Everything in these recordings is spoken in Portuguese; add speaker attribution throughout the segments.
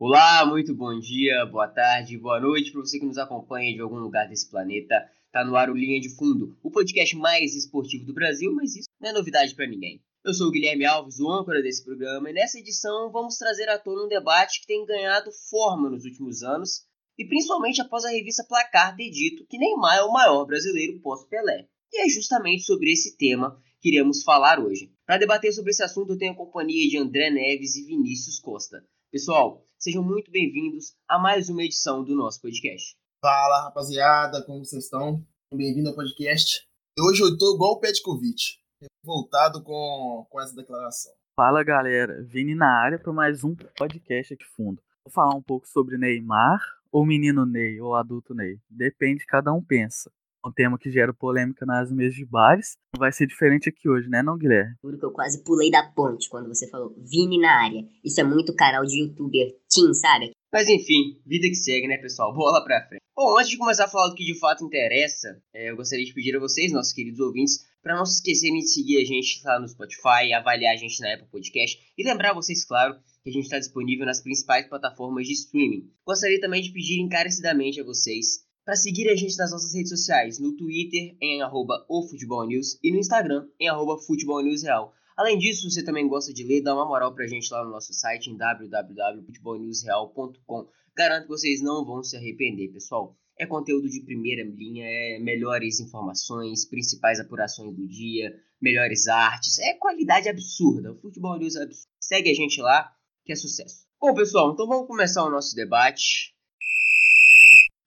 Speaker 1: Olá, muito bom dia, boa tarde, boa noite para você que nos acompanha de algum lugar desse planeta. Tá no ar o Linha de Fundo, o podcast mais esportivo do Brasil, mas isso não é novidade para ninguém. Eu sou o Guilherme Alves, o âncora desse programa, e nessa edição vamos trazer à tona um debate que tem ganhado forma nos últimos anos, e principalmente após a revista Placar ter dito que Neymar é o maior brasileiro pós-Pelé. E é justamente sobre esse tema que iremos falar hoje. Para debater sobre esse assunto, eu tenho a companhia de André Neves e Vinícius Costa. Pessoal, sejam muito bem-vindos a mais uma edição do nosso podcast.
Speaker 2: Fala, rapaziada, como vocês estão? Bem-vindo ao podcast. Hoje eu tô igual o Petkovic, voltado com, com essa declaração.
Speaker 3: Fala, galera. Vini na área para mais um podcast aqui fundo. Vou falar um pouco sobre Neymar, ou menino Ney, ou adulto Ney. Depende, cada um pensa um tema que gera polêmica nas mesas de bares. Vai ser diferente aqui hoje, né, não, Guilherme?
Speaker 4: Juro que eu quase pulei da ponte quando você falou Vini na área. Isso é muito canal de youtuber teen, sabe?
Speaker 1: Mas enfim, vida que segue, né, pessoal? Bola pra frente. Bom, antes de começar a falar do que de fato interessa, é, eu gostaria de pedir a vocês, nossos queridos ouvintes, para não se esquecerem de seguir a gente lá no Spotify, avaliar a gente na Apple Podcast e lembrar vocês, claro, que a gente está disponível nas principais plataformas de streaming. Gostaria também de pedir encarecidamente a vocês para seguir a gente nas nossas redes sociais, no Twitter em arroba ofutebolnews e no Instagram em arroba futebolnewsreal. Além disso, se você também gosta de ler, dá uma moral pra gente lá no nosso site em www.futebolnewsreal.com. Garanto que vocês não vão se arrepender, pessoal. É conteúdo de primeira linha, é melhores informações, principais apurações do dia, melhores artes, é qualidade absurda. O Futebol News é absurdo. Segue a gente lá, que é sucesso. Bom, pessoal, então vamos começar o nosso debate.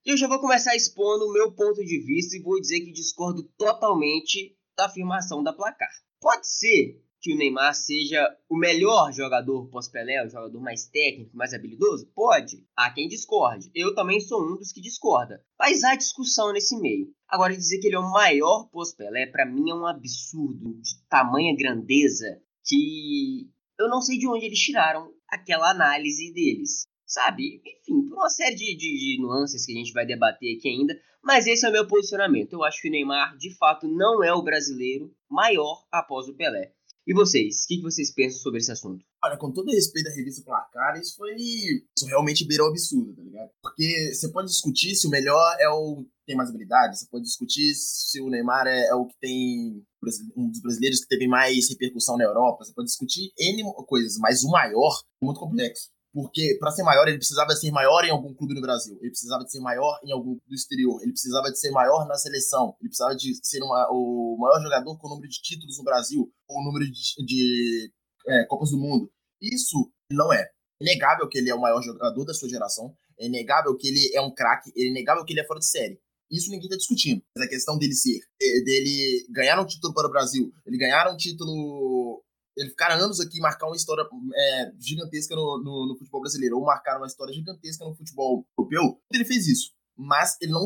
Speaker 1: Eu já vou começar expondo o meu ponto de vista e vou dizer que discordo totalmente da afirmação da placar. Pode ser que o Neymar seja o melhor jogador pós-Pelé, o jogador mais técnico, mais habilidoso? Pode. Há quem discorde. Eu também sou um dos que discorda. Mas há discussão nesse meio. Agora, dizer que ele é o maior pós-Pelé, para mim é um absurdo de tamanha grandeza que eu não sei de onde eles tiraram aquela análise deles sabe? Enfim, por uma série de, de, de, nuances que a gente vai debater aqui ainda, mas esse é o meu posicionamento. Eu acho que o Neymar, de fato, não é o brasileiro maior após o Pelé. E vocês, o que, vocês pensam sobre esse assunto?
Speaker 2: Olha, com todo respeito à revista Placar, isso foi. Isso realmente beirou absurdo, tá ligado? Porque você pode discutir se o melhor é o que tem mais habilidade, você pode discutir se o Neymar é, é o que tem. um dos brasileiros que teve mais repercussão na Europa, você pode discutir N coisas, mas o maior é muito complexo. Porque para ser maior, ele precisava ser maior em algum clube no Brasil. Ele precisava de ser maior em algum do exterior. Ele precisava de ser maior na seleção. Ele precisava de ser uma, o maior jogador com o número de títulos no Brasil. Ou o número de, de é, Copas do Mundo. Isso não é. É inegável que ele é o maior jogador da sua geração. É inegável que ele é um craque. É inegável que ele é fora de série. Isso ninguém está discutindo. Mas a questão dele ser, dele ganhar um título para o Brasil, ele ganhar um título ele ficar anos aqui marcar uma história é, gigantesca no, no, no, futebol brasileiro, ou marcar uma história gigantesca no futebol europeu, ele fez isso. Mas ele não,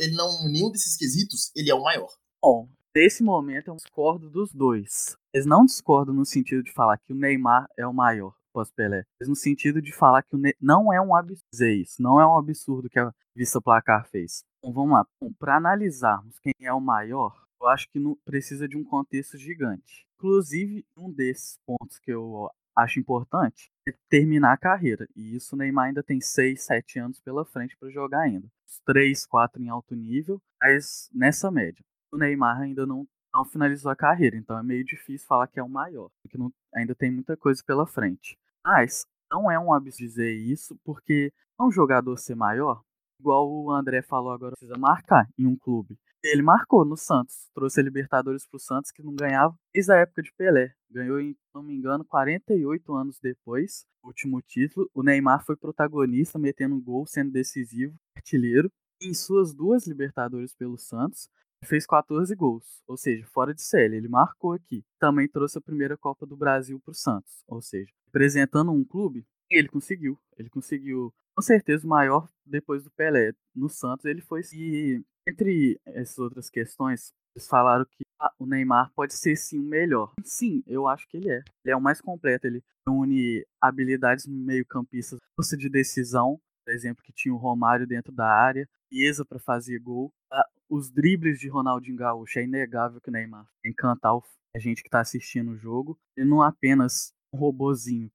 Speaker 2: ele não, nenhum desses quesitos, ele é o maior.
Speaker 3: Bom, nesse momento eu discordo dos dois. Eles não discordam no sentido de falar que o Neymar é o maior pós-Pelé, mas no sentido de falar que o ne não é um absurdo isso, não é um absurdo que a Vista Placar fez. Então vamos lá, para analisarmos quem é o maior, eu acho que não precisa de um contexto gigante. Inclusive, um desses pontos que eu acho importante é terminar a carreira. E isso o Neymar ainda tem 6, 7 anos pela frente para jogar ainda. Os 3, 4 em alto nível, mas nessa média. O Neymar ainda não, não finalizou a carreira, então é meio difícil falar que é o maior, porque não, ainda tem muita coisa pela frente. Mas não é um absurdo dizer isso, porque um jogador ser maior, igual o André falou agora, precisa marcar em um clube. Ele marcou no Santos, trouxe a Libertadores pro Santos, que não ganhava desde a época de Pelé. Ganhou, se não me engano, 48 anos depois, o último título. O Neymar foi protagonista, metendo um gol, sendo decisivo, artilheiro. Em suas duas Libertadores pelo Santos, fez 14 gols, ou seja, fora de série, ele marcou aqui. Também trouxe a primeira Copa do Brasil para o Santos, ou seja, representando um clube, ele conseguiu. Ele conseguiu, com certeza, o maior depois do Pelé. No Santos, ele foi. E entre essas outras questões, eles falaram que ah, o Neymar pode ser sim o melhor. Sim, eu acho que ele é. Ele é o mais completo. Ele une habilidades meio-campistas, força de decisão, por exemplo, que tinha o Romário dentro da área, Iesa para fazer gol. Ah, os dribles de Ronaldinho Gaúcho é inegável que o Neymar encantar a gente que está assistindo o jogo. Ele não apenas um robozinho,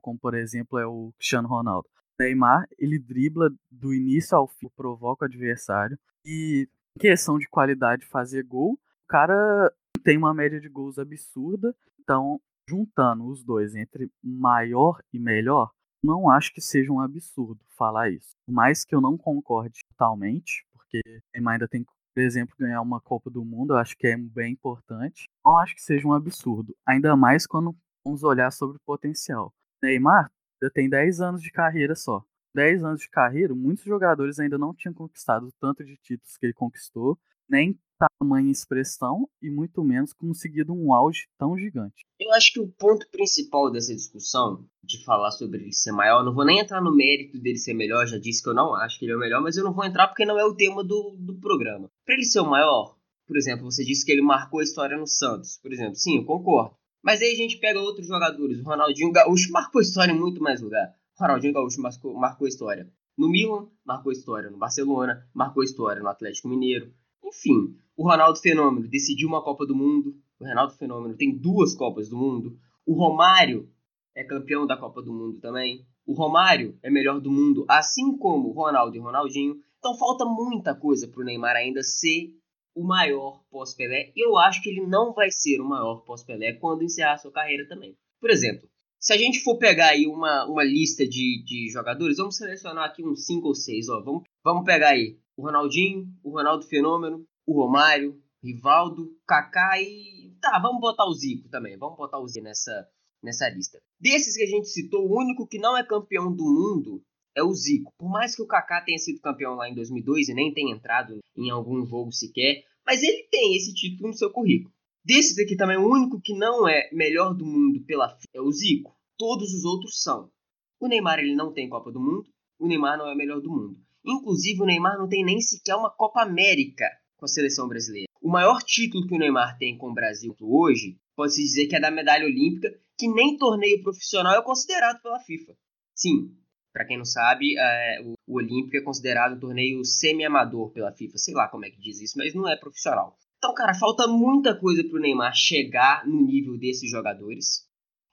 Speaker 3: como por exemplo é o Cristiano Ronaldo. Neymar, ele dribla do início ao fim, provoca o adversário. E em questão de qualidade fazer gol, o cara tem uma média de gols absurda. Então, juntando os dois entre maior e melhor, não acho que seja um absurdo falar isso. Mais que eu não concorde totalmente, porque Neymar ainda tem que, por exemplo, ganhar uma Copa do Mundo, eu acho que é bem importante. Não acho que seja um absurdo. Ainda mais quando vamos olhar sobre o potencial. Neymar já tem 10 anos de carreira só. 10 anos de carreira, muitos jogadores ainda não tinham conquistado tanto de títulos que ele conquistou, nem tamanho expressão e muito menos conseguido um auge tão gigante.
Speaker 1: Eu acho que o ponto principal dessa discussão, de falar sobre ele ser maior, não vou nem entrar no mérito dele ser melhor, já disse que eu não acho que ele é o melhor, mas eu não vou entrar porque não é o tema do, do programa. Para ele ser o maior, por exemplo, você disse que ele marcou a história no Santos, por exemplo, sim, eu concordo. Mas aí a gente pega outros jogadores. O Ronaldinho Gaúcho marcou história em muito mais lugar. O Ronaldinho Gaúcho marcou, marcou história no Milan, marcou história no Barcelona, marcou história no Atlético Mineiro. Enfim, o Ronaldo Fenômeno decidiu uma Copa do Mundo. O Ronaldo Fenômeno tem duas Copas do Mundo. O Romário é campeão da Copa do Mundo também. O Romário é melhor do mundo, assim como o Ronaldo e Ronaldinho. Então falta muita coisa para o Neymar ainda ser o maior pós-Pelé. E eu acho que ele não vai ser o maior pós-Pelé quando encerrar sua carreira também. Por exemplo, se a gente for pegar aí uma, uma lista de, de jogadores, vamos selecionar aqui uns 5 ou 6. Vamos, vamos pegar aí o Ronaldinho, o Ronaldo Fenômeno, o Romário, Rivaldo, Kaká e. Tá, vamos botar o Zico também. Vamos botar o Zico nessa, nessa lista. Desses que a gente citou, o único que não é campeão do mundo é o Zico. Por mais que o Kaká tenha sido campeão lá em 2002 e nem tenha entrado em algum jogo sequer, mas ele tem esse título no seu currículo. Desses aqui também, o único que não é melhor do mundo pela FIFA é o Zico. Todos os outros são. O Neymar ele não tem Copa do Mundo, o Neymar não é melhor do mundo. Inclusive, o Neymar não tem nem sequer uma Copa América com a seleção brasileira. O maior título que o Neymar tem com o Brasil hoje, pode-se dizer que é da medalha olímpica, que nem torneio profissional é considerado pela FIFA. Sim, para quem não sabe, é, o, o Olímpico é considerado um torneio semi-amador pela FIFA. Sei lá como é que diz isso, mas não é profissional. Então, cara, falta muita coisa pro Neymar chegar no nível desses jogadores.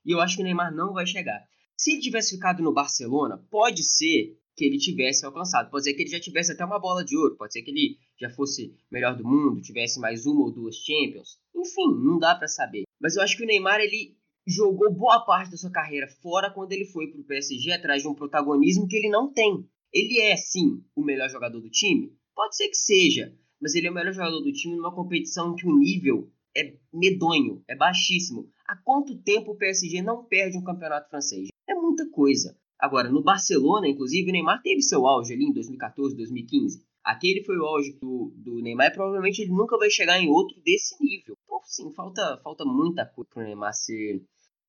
Speaker 1: E eu acho que o Neymar não vai chegar. Se ele tivesse ficado no Barcelona, pode ser que ele tivesse alcançado. Pode ser que ele já tivesse até uma bola de ouro. Pode ser que ele já fosse melhor do mundo, tivesse mais uma ou duas Champions. Enfim, não dá para saber. Mas eu acho que o Neymar ele jogou boa parte da sua carreira fora quando ele foi para o PSG atrás de um protagonismo que ele não tem. Ele é, sim, o melhor jogador do time? Pode ser que seja, mas ele é o melhor jogador do time numa competição que o nível é medonho, é baixíssimo. Há quanto tempo o PSG não perde um campeonato francês? É muita coisa. Agora, no Barcelona, inclusive, o Neymar teve seu auge ali em 2014, 2015. Aquele foi o auge do, do Neymar e provavelmente ele nunca vai chegar em outro desse nível. Sim, falta, falta muita coisa para o Neymar ser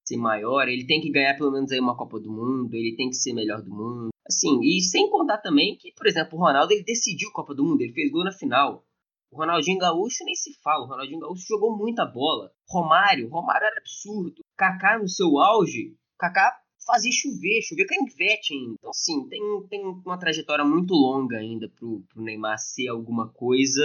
Speaker 1: ser maior, ele tem que ganhar pelo menos aí uma Copa do Mundo, ele tem que ser melhor do mundo. Assim, e sem contar também que, por exemplo, o Ronaldo ele decidiu a Copa do Mundo, ele fez gol na final. O Ronaldinho Gaúcho nem se fala, o Ronaldinho Gaúcho jogou muita bola. Romário, Romário era absurdo. Kaká no seu auge, Kaká fazia chover, chover canivete ainda. Então, assim, tem, tem uma trajetória muito longa ainda pro, pro Neymar ser alguma coisa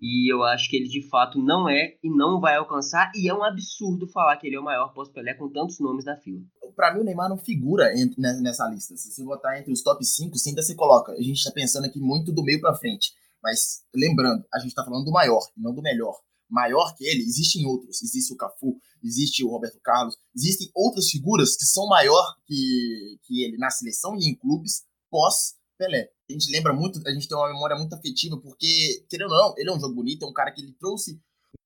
Speaker 1: e eu acho que ele de fato não é e não vai alcançar. E é um absurdo falar que ele é o maior pós-Pelé com tantos nomes na fila.
Speaker 2: Para mim, o Neymar não figura né, nessa lista. Se você botar entre os top 5, sim, você coloca. A gente está pensando aqui muito do meio para frente. Mas lembrando, a gente está falando do maior, não do melhor. Maior que ele, existem outros. Existe o Cafu, existe o Roberto Carlos, existem outras figuras que são maior que, que ele na seleção e em clubes pós Pelé. A gente lembra muito, a gente tem uma memória muito afetiva, porque, querendo ou não, ele é um jogo bonito, é um cara que ele trouxe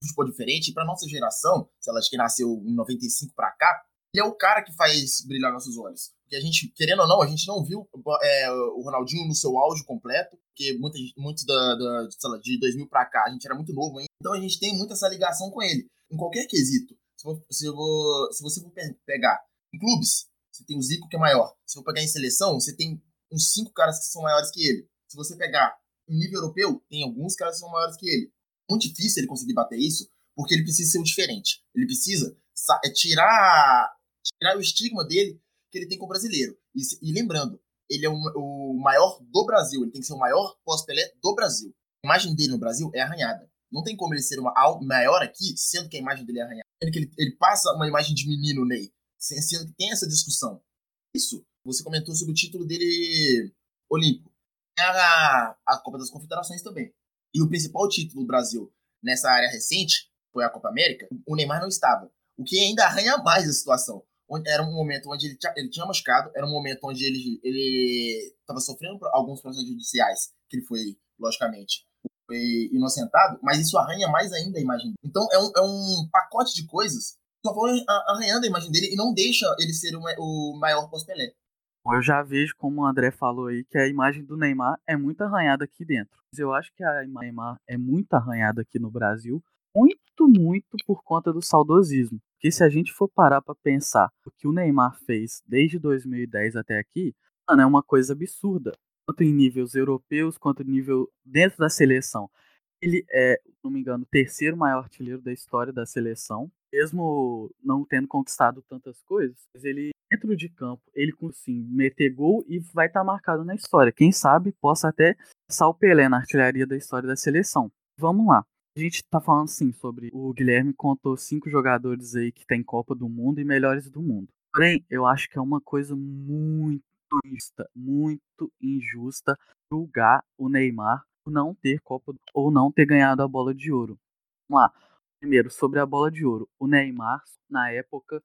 Speaker 2: um futebol diferente. Para nossa geração, se ela que nasceu em 95 para cá, ele é o cara que faz brilhar nossos olhos. Porque a gente, querendo ou não, a gente não viu é, o Ronaldinho no seu auge completo, porque muitos muitos da, da, lá, de 2000 para cá, a gente era muito novo ainda. Então a gente tem muito essa ligação com ele, em qualquer quesito. Se, for, se, vou, se você for pegar em clubes, você tem o Zico que é maior. Se for pegar em seleção, você tem uns cinco caras que são maiores que ele. Se você pegar em nível europeu, tem alguns caras que são maiores que ele. Muito difícil ele conseguir bater isso, porque ele precisa ser o diferente. Ele precisa é, tirar, tirar o estigma dele que ele tem com o brasileiro. E, e lembrando, ele é o, o, maior do Brasil, ele tem que ser o maior pós-Pelé do Brasil. A imagem dele no Brasil é arranhada. Não tem como ele ser uma maior aqui, sendo que a imagem dele é arranhada. Ele, ele passa uma imagem de menino Ney. sendo que tem essa discussão. Isso, você comentou sobre o título dele olímpico. A, a Copa das Confederações também. E o principal título do Brasil nessa área recente foi a Copa América. O Neymar não estava. O que ainda arranha mais a situação. Era um momento onde ele, ele tinha machucado, era um momento onde ele estava sofrendo alguns processos judiciais, que ele foi, logicamente, foi inocentado, mas isso arranha mais ainda a imagem dele. Então é um, é um pacote de coisas só vão arranhando a imagem dele e não deixa ele ser o, o maior pós-Pelé.
Speaker 3: Eu já vejo, como o André falou aí, que a imagem do Neymar é muito arranhada aqui dentro. Eu acho que a imagem do Neymar é muito arranhada aqui no Brasil, muito, muito por conta do saudosismo. Porque se a gente for parar para pensar o que o Neymar fez desde 2010 até aqui, mano, é uma coisa absurda tanto em níveis europeus quanto em nível dentro da seleção. Ele é, não me engano, o terceiro maior artilheiro da história da seleção, mesmo não tendo conquistado tantas coisas, ele dentro de campo, ele sim meter gol e vai estar tá marcado na história. Quem sabe possa até o Pelé na artilharia da história da seleção. Vamos lá. A gente tá falando sim sobre o Guilherme contou cinco jogadores aí que tem Copa do Mundo e melhores do mundo. Porém, eu acho que é uma coisa muito injusta, muito injusta julgar o Neymar por não ter Copa ou não ter ganhado a bola de ouro. Vamos lá. Primeiro, sobre a bola de ouro. O Neymar, na época,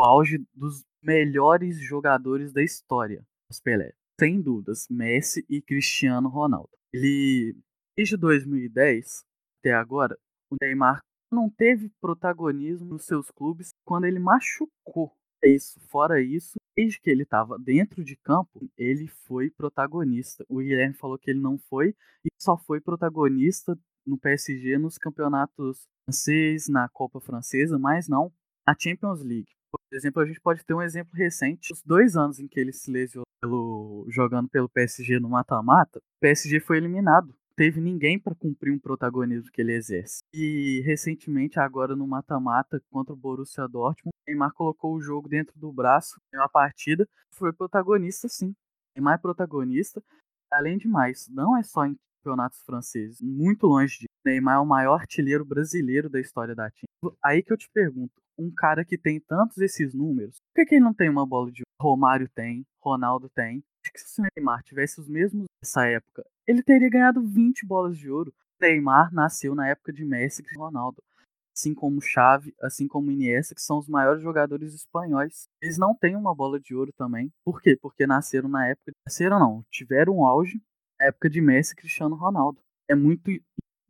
Speaker 3: o auge dos melhores jogadores da história, os Pelé. Sem dúvidas, Messi e Cristiano Ronaldo. Ele, desde 2010 até agora, o Neymar não teve protagonismo nos seus clubes quando ele machucou. É isso. Fora isso, desde que ele estava dentro de campo, ele foi protagonista. O Guilherme falou que ele não foi e só foi protagonista no PSG nos campeonatos francês, na Copa Francesa, mas não na Champions League. Por exemplo, a gente pode ter um exemplo recente. Os dois anos em que ele se lesionou pelo, jogando pelo PSG no mata-mata, o PSG foi eliminado teve ninguém para cumprir um protagonismo que ele exerce. E recentemente, agora no mata-mata contra o Borussia Dortmund, Neymar colocou o jogo dentro do braço, em uma partida, foi protagonista sim. Neymar é protagonista, além de mais, não é só em campeonatos franceses, muito longe de Neymar é o maior artilheiro brasileiro da história da time. Aí que eu te pergunto, um cara que tem tantos esses números, por que, que ele não tem uma bola de Romário tem, Ronaldo tem, acho que se o Neymar tivesse os mesmos nessa época, ele teria ganhado 20 bolas de ouro. Neymar nasceu na época de Messi e Ronaldo. Assim como Xavi, assim como Iniesta, que são os maiores jogadores espanhóis. Eles não têm uma bola de ouro também. Por quê? Porque nasceram na época. Nasceram não, tiveram um auge na época de Messi e Cristiano Ronaldo. É muito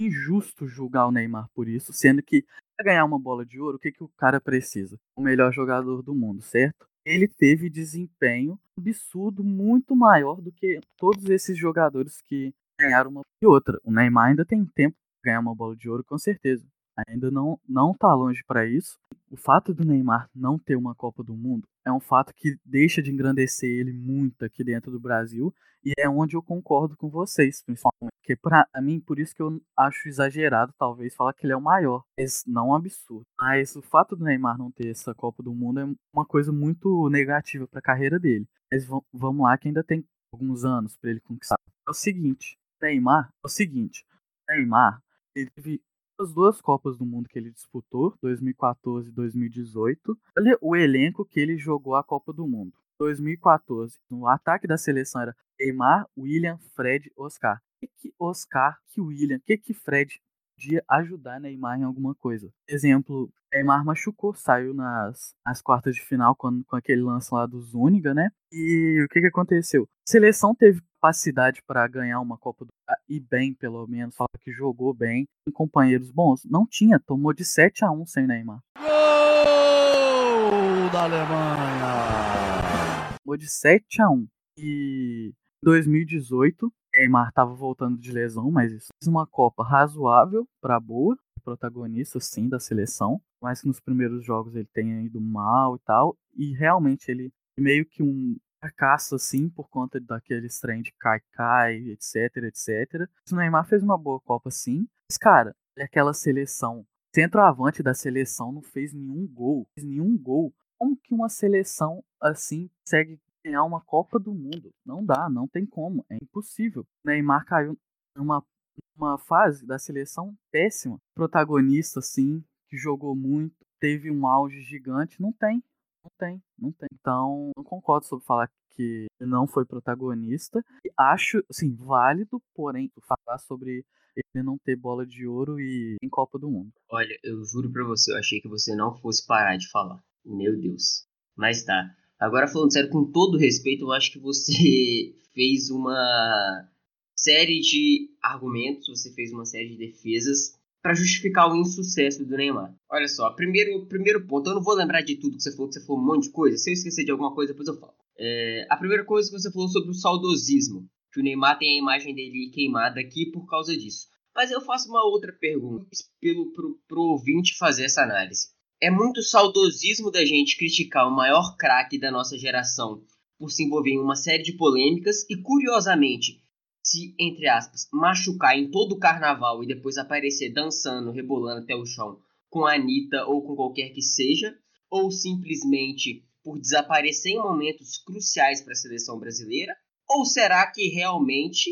Speaker 3: injusto julgar o Neymar por isso, sendo que para ganhar uma bola de ouro, o que, que o cara precisa? O melhor jogador do mundo, certo? ele teve desempenho absurdo muito maior do que todos esses jogadores que ganharam uma e outra. O Neymar ainda tem tempo de ganhar uma bola de ouro, com certeza. Ainda não não tá longe para isso. O fato do Neymar não ter uma Copa do Mundo é um fato que deixa de engrandecer ele muito aqui dentro do Brasil e é onde eu concordo com vocês, principalmente. Porque pra mim, por isso que eu acho exagerado, talvez, falar que ele é o maior. Mas não um absurdo. Mas o fato do Neymar não ter essa Copa do Mundo é uma coisa muito negativa para a carreira dele. Mas vamos lá, que ainda tem alguns anos para ele conquistar. É o seguinte: Neymar, é o seguinte. Neymar, ele teve as duas Copas do Mundo que ele disputou, 2014 e 2018. Olha o elenco que ele jogou a Copa do Mundo. 2014, no ataque da seleção era Neymar, William, Fred, Oscar. Que, que Oscar, que William, que, que Fred podia ajudar Neymar em alguma coisa? Exemplo, Neymar machucou, saiu nas, nas quartas de final com, com aquele lance lá do Zúñiga, né? E o que, que aconteceu? A seleção teve capacidade para ganhar uma Copa do e bem, pelo menos, fala que jogou bem, com companheiros bons. Não tinha, tomou de 7 a 1 sem Neymar.
Speaker 5: Gol da Alemanha!
Speaker 3: Tomou de 7 a 1 E em 2018, Neymar estava voltando de lesão, mas isso fez uma Copa razoável para boa, protagonista sim da seleção, mas que nos primeiros jogos ele tenha ido mal e tal, e realmente ele meio que um fracasso assim por conta daqueles trem de cai-cai, etc, etc. O Neymar fez uma boa Copa sim, mas cara, aquela seleção, centroavante da seleção não fez nenhum gol, fez nenhum gol. Como que uma seleção assim consegue ganhar uma Copa do Mundo? Não dá, não tem como, é impossível. Neymar caiu numa uma fase da seleção péssima, protagonista assim, que jogou muito, teve um auge gigante, não tem. Não tem, não tem. Então, não concordo sobre falar que não foi protagonista. Acho, assim, válido, porém, falar sobre ele não ter bola de ouro e em Copa do Mundo.
Speaker 1: Olha, eu juro pra você, eu achei que você não fosse parar de falar. Meu Deus. Mas tá. Agora falando sério, com todo respeito, eu acho que você fez uma série de argumentos, você fez uma série de defesas para justificar o insucesso do Neymar. Olha só, primeiro, primeiro ponto, eu não vou lembrar de tudo que você falou, que você falou um monte de coisa. Se eu esquecer de alguma coisa, depois eu falo. É, a primeira coisa que você falou sobre o saudosismo, que o Neymar tem a imagem dele queimada aqui por causa disso. Mas eu faço uma outra pergunta pelo, pro, pro ouvinte fazer essa análise. É muito saudosismo da gente criticar o maior craque da nossa geração por se envolver em uma série de polêmicas e, curiosamente, se, entre aspas, machucar em todo o carnaval e depois aparecer dançando, rebolando até o chão com a Anitta ou com qualquer que seja, ou simplesmente por desaparecer em momentos cruciais para a seleção brasileira? Ou será que realmente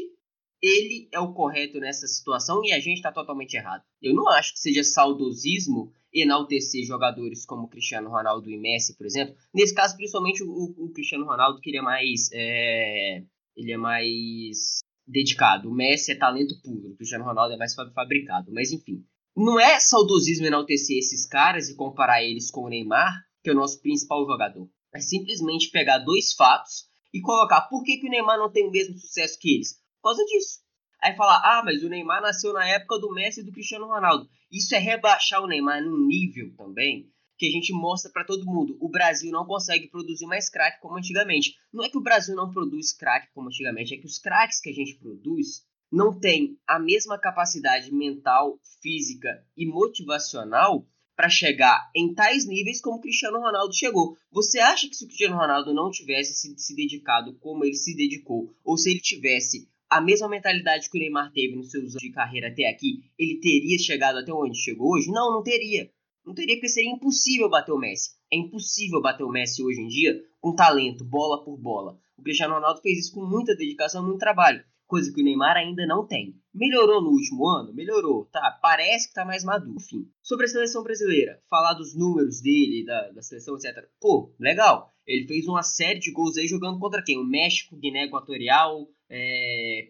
Speaker 1: ele é o correto nessa situação e a gente está totalmente errado? Eu não acho que seja saudosismo enaltecer jogadores como Cristiano Ronaldo e Messi, por exemplo. Nesse caso, principalmente o, o Cristiano Ronaldo, que ele é mais. É, ele é mais dedicado. O Messi é talento puro, o Cristiano Ronaldo é mais fabricado. Mas enfim. Não é saudosismo enaltecer esses caras e comparar eles com o Neymar, que é o nosso principal jogador. É simplesmente pegar dois fatos e colocar por que, que o Neymar não tem o mesmo sucesso que eles. Por causa disso. Aí falar, ah, mas o Neymar nasceu na época do Messi e do Cristiano Ronaldo. Isso é rebaixar o Neymar num nível também que a gente mostra para todo mundo. O Brasil não consegue produzir mais crack como antigamente. Não é que o Brasil não produz crack como antigamente, é que os cracks que a gente produz não têm a mesma capacidade mental, física e motivacional para chegar em tais níveis como o Cristiano Ronaldo chegou. Você acha que se o Cristiano Ronaldo não tivesse se, se dedicado como ele se dedicou, ou se ele tivesse a mesma mentalidade que o Neymar teve nos seus anos de carreira até aqui, ele teria chegado até onde chegou hoje? Não, não teria. Não teria porque seria impossível bater o Messi. É impossível bater o Messi hoje em dia com talento, bola por bola. O Cristiano Ronaldo fez isso com muita dedicação, muito trabalho coisa que o Neymar ainda não tem. Melhorou no último ano? Melhorou, tá? Parece que tá mais maduro. Enfim, sobre a seleção brasileira, falar dos números dele, da, da seleção, etc. Pô, legal. Ele fez uma série de gols aí jogando contra quem? O México, Guiné Equatorial, é,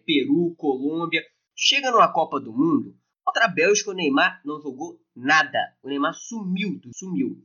Speaker 1: Peru, Colômbia. Chega numa Copa do Mundo, contra a Bélgica, o Neymar não jogou nada. O Neymar sumiu, sumiu.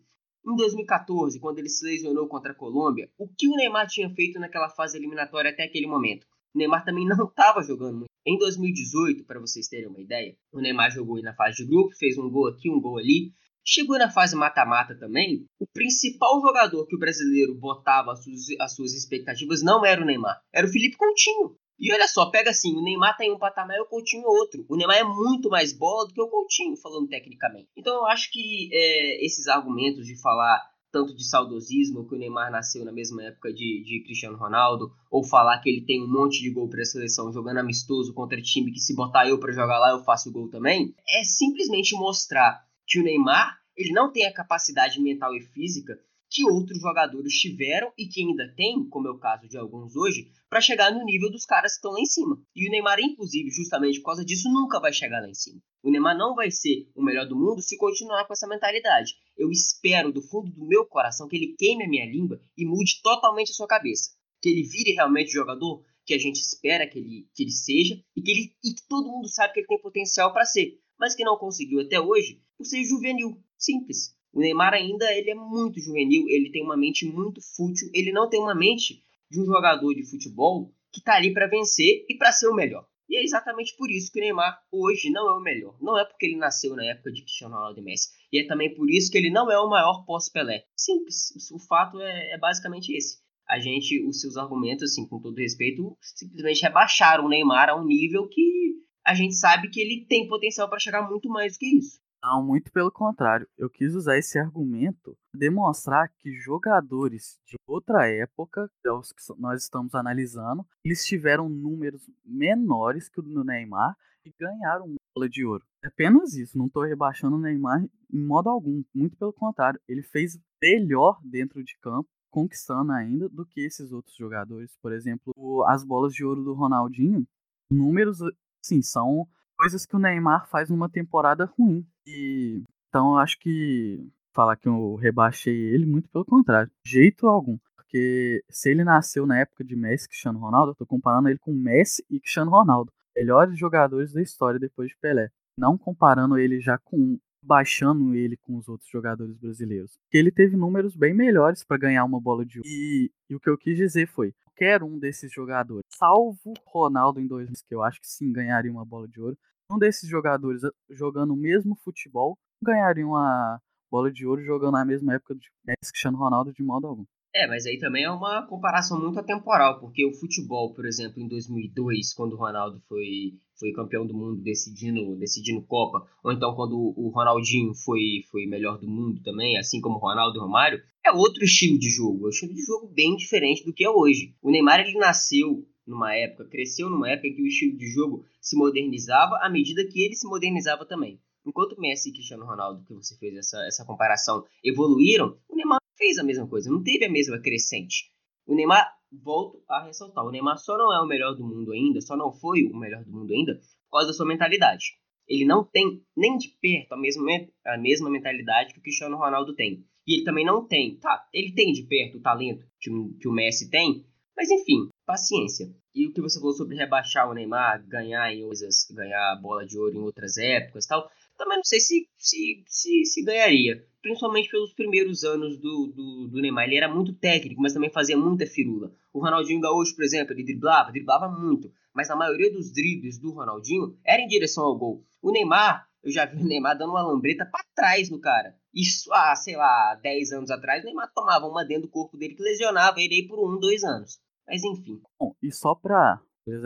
Speaker 1: Em 2014, quando ele se lesionou contra a Colômbia, o que o Neymar tinha feito naquela fase eliminatória até aquele momento? o Neymar também não estava jogando muito. Em 2018, para vocês terem uma ideia, o Neymar jogou na fase de grupo, fez um gol aqui, um gol ali. Chegou na fase mata-mata também. O principal jogador que o brasileiro botava as suas, as suas expectativas não era o Neymar, era o Felipe Coutinho. E olha só, pega assim, o Neymar tá em um patamar e o Coutinho outro. O Neymar é muito mais bola do que o Coutinho, falando tecnicamente. Então eu acho que é, esses argumentos de falar tanto de saudosismo, que o Neymar nasceu na mesma época de, de Cristiano Ronaldo, ou falar que ele tem um monte de gol para a seleção jogando amistoso contra time que se botar eu para jogar lá eu faço gol também, é simplesmente mostrar que o Neymar ele não tem a capacidade mental e física que outros jogadores tiveram e que ainda tem, como é o caso de alguns hoje, para chegar no nível dos caras que estão lá em cima. E o Neymar, inclusive, justamente por causa disso, nunca vai chegar lá em cima. O Neymar não vai ser o melhor do mundo se continuar com essa mentalidade. Eu espero do fundo do meu coração que ele queime a minha língua e mude totalmente a sua cabeça. Que ele vire realmente o jogador que a gente espera que ele, que ele seja e que, ele, e que todo mundo sabe que ele tem potencial para ser, mas que não conseguiu até hoje por ser juvenil. Simples. O Neymar ainda ele é muito juvenil, ele tem uma mente muito fútil, ele não tem uma mente de um jogador de futebol que está ali para vencer e para ser o melhor. E é exatamente por isso que o Neymar hoje não é o melhor. Não é porque ele nasceu na época de Cristiano Ronaldo e Messi. E é também por isso que ele não é o maior pós-Pelé. Simples. O fato é, é, basicamente esse. A gente, os seus argumentos, assim, com todo respeito, simplesmente rebaixaram o Neymar a um nível que a gente sabe que ele tem potencial para chegar muito mais do que isso.
Speaker 3: Não, muito pelo contrário. Eu quis usar esse argumento demonstrar que jogadores de outra época, é os que nós estamos analisando, eles tiveram números menores que o do Neymar e ganharam bola de ouro. É apenas isso, não estou rebaixando o Neymar em modo algum. Muito pelo contrário, ele fez melhor dentro de campo, conquistando ainda, do que esses outros jogadores. Por exemplo, as bolas de ouro do Ronaldinho, números, sim, são coisas que o Neymar faz numa temporada ruim. E então eu acho que falar que eu rebaixei ele, muito pelo contrário. Jeito algum. Porque se ele nasceu na época de Messi e Cristiano Ronaldo, eu tô comparando ele com Messi e Cristiano Ronaldo. Melhores jogadores da história depois de Pelé. Não comparando ele já com. baixando ele com os outros jogadores brasileiros. Porque ele teve números bem melhores para ganhar uma bola de ouro. E, e o que eu quis dizer foi: qualquer um desses jogadores, salvo Ronaldo em 2000, que eu acho que sim ganharia uma bola de ouro, um desses jogadores jogando o mesmo futebol ganharia uma bola de ouro jogando na mesma época de Messi Cristiano Ronaldo de modo algum.
Speaker 1: É, mas aí também é uma comparação muito atemporal, porque o futebol, por exemplo, em 2002, quando o Ronaldo foi, foi campeão do mundo decidindo, decidindo Copa, ou então quando o Ronaldinho foi, foi melhor do mundo também, assim como o Ronaldo e o Romário, é outro estilo de jogo, é um estilo de jogo bem diferente do que é hoje. O Neymar ele nasceu numa época, cresceu numa época em que o estilo de jogo se modernizava à medida que ele se modernizava também. Enquanto Messi e Cristiano Ronaldo, que você fez essa, essa comparação, evoluíram, o Neymar fez a mesma coisa, não teve a mesma crescente. O Neymar, volto a ressaltar, o Neymar só não é o melhor do mundo ainda, só não foi o melhor do mundo ainda, por causa da sua mentalidade. Ele não tem nem de perto a mesma, a mesma mentalidade que o Cristiano Ronaldo tem. E ele também não tem, tá? Ele tem de perto o talento que, que o Messi tem, mas enfim, paciência. E o que você falou sobre rebaixar o Neymar, ganhar em coisas, ganhar bola de ouro em outras épocas tal, também não sei se, se, se, se ganharia. Principalmente pelos primeiros anos do, do, do, Neymar. Ele era muito técnico, mas também fazia muita firula. O Ronaldinho Gaúcho, por exemplo, ele driblava, driblava muito. Mas a maioria dos dribles do Ronaldinho era em direção ao gol. O Neymar, eu já vi o Neymar dando uma lambreta para trás no cara. Isso há, sei lá, 10 anos atrás, o Neymar tomava uma dentro do corpo dele que lesionava ele aí por um, dois anos. Mas enfim.
Speaker 3: Bom, e só pra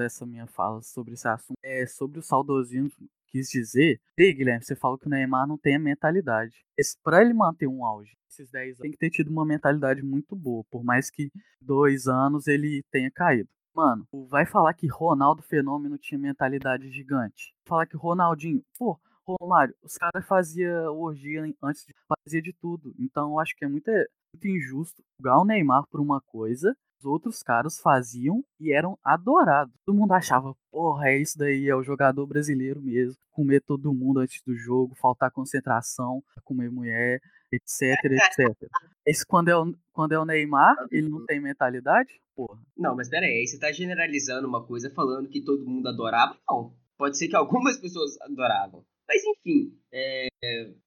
Speaker 3: essa minha fala sobre esse assunto, é sobre o saudosismo quis dizer. E Guilherme, você falou que o Neymar não tem a mentalidade. Para ele manter um auge, esses 10 anos, tem que ter tido uma mentalidade muito boa, por mais que dois anos ele tenha caído. Mano, vai falar que Ronaldo Fenômeno tinha mentalidade gigante. Falar que Ronaldinho, pô, Romário, os caras faziam orgia antes de fazer de tudo. Então eu acho que é muito, muito injusto julgar o Neymar por uma coisa os outros caras faziam e eram adorados. Todo mundo achava, porra, é isso daí, é o jogador brasileiro mesmo. Comer todo mundo antes do jogo, faltar concentração, comer mulher, etc, etc. Esse quando é o, quando é o Neymar, ele não tem mentalidade? Porra.
Speaker 1: Não, mas pera aí, você tá generalizando uma coisa falando que todo mundo adorava? Não. Pode ser que algumas pessoas adoravam. Mas enfim, é,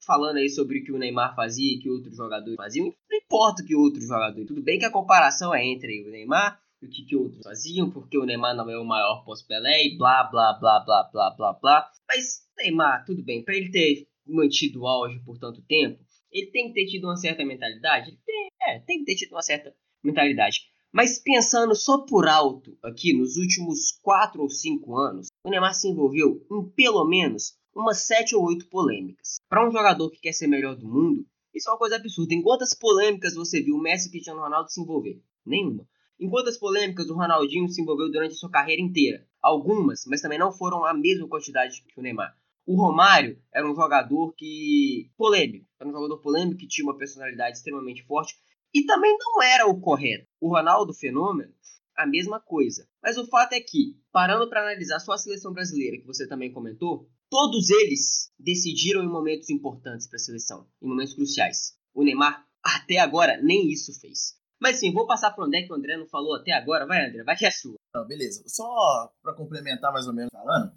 Speaker 1: falando aí sobre o que o Neymar fazia que outros jogadores faziam, não importa o que outros jogadores. Tudo bem que a comparação é entre o Neymar e o que, que outros faziam, porque o Neymar não é o maior pós-Pelé e blá, blá, blá, blá, blá, blá, blá. Mas Neymar, tudo bem, para ele ter mantido o auge por tanto tempo, ele tem que ter tido uma certa mentalidade. Tem, é, tem que ter tido uma certa mentalidade. Mas pensando só por alto aqui, nos últimos 4 ou 5 anos, o Neymar se envolveu em pelo menos umas 7 ou 8 polêmicas. Para um jogador que quer ser melhor do mundo, isso é uma coisa absurda. Em quantas polêmicas você viu o Messi e o Cristiano Ronaldo se envolver? Nenhuma. Em quantas polêmicas o Ronaldinho se envolveu durante a sua carreira inteira? Algumas, mas também não foram a mesma quantidade que o Neymar. O Romário era um jogador que. polêmico. Era um jogador polêmico que tinha uma personalidade extremamente forte e também não era o correto. O Ronaldo Fenômeno, a mesma coisa. Mas o fato é que, parando para analisar só a seleção brasileira, que você também comentou, Todos eles decidiram em momentos importantes para a seleção, em momentos cruciais. O Neymar, até agora, nem isso fez. Mas sim, vou passar para onde é que o André não falou até agora. Vai, André, vai que é sua.
Speaker 2: Beleza. Só para complementar mais ou menos falando,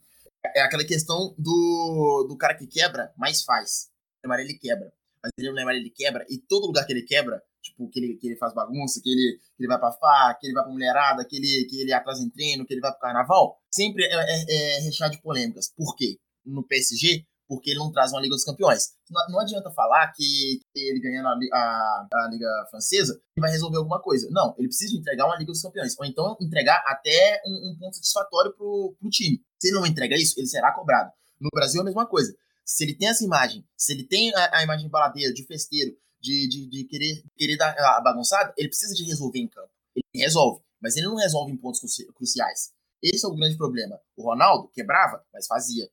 Speaker 2: é aquela questão do, do cara que quebra, mais faz. O Neymar ele quebra. Mas ele, o Neymar ele quebra e todo lugar que ele quebra, tipo, que ele, que ele faz bagunça, que ele, que ele vai pra Fá, que ele vai pra mulherada, que ele, que ele atrasa em treino, que ele vai pro carnaval, sempre é, é, é recheado de polêmicas. Por quê? No PSG porque ele não traz uma Liga dos Campeões. Não, não adianta falar que ele ganhando a, a, a, Liga Francesa vai resolver alguma coisa. Não, ele precisa entregar uma Liga dos Campeões. Ou então entregar até um, um ponto satisfatório pro, pro time. Se ele não entrega isso, ele será cobrado. No Brasil é a mesma coisa. Se ele tem essa imagem, se ele tem a, a imagem de baladeira, de festeiro, de, de, de, querer, querer dar a bagunçada, ele precisa de resolver em campo. Ele resolve, mas ele não resolve em pontos cruciais. Esse é o grande problema. O Ronaldo quebrava, mas fazia.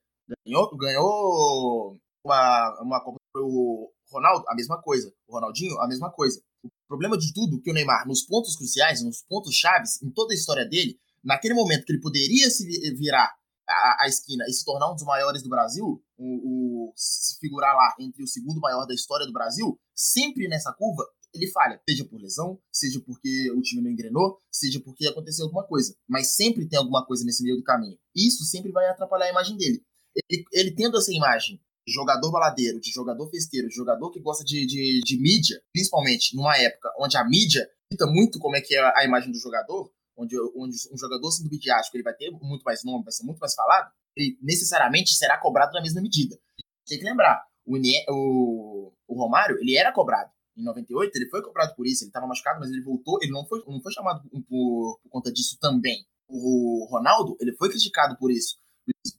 Speaker 2: Ganhou, ganhou uma, uma Copa o Ronaldo, a mesma coisa. O Ronaldinho, a mesma coisa. O problema de tudo é que o Neymar, nos pontos cruciais, nos pontos chaves, em toda a história dele, naquele momento que ele poderia se virar a, a esquina e se tornar um dos maiores do Brasil, o, o, se figurar lá entre o segundo maior da história do Brasil, sempre nessa curva ele falha, seja por lesão, seja porque o time não engrenou, seja porque aconteceu alguma coisa. Mas sempre tem alguma coisa nesse meio do caminho. Isso sempre vai atrapalhar a imagem dele. Ele, ele tendo essa imagem de jogador baladeiro, de jogador festeiro, de jogador que gosta de, de, de mídia, principalmente numa época onde a mídia dita muito como é que é a imagem do jogador, onde, onde um jogador sendo midiático ele vai ter muito mais nome, vai ser muito mais falado, ele necessariamente será cobrado na mesma medida. Tem que lembrar, o, o, o Romário, ele era cobrado. Em 98, ele foi cobrado por isso, ele estava machucado, mas ele voltou, ele não foi, não foi chamado por, por, conta disso também. O Ronaldo, ele foi criticado por isso,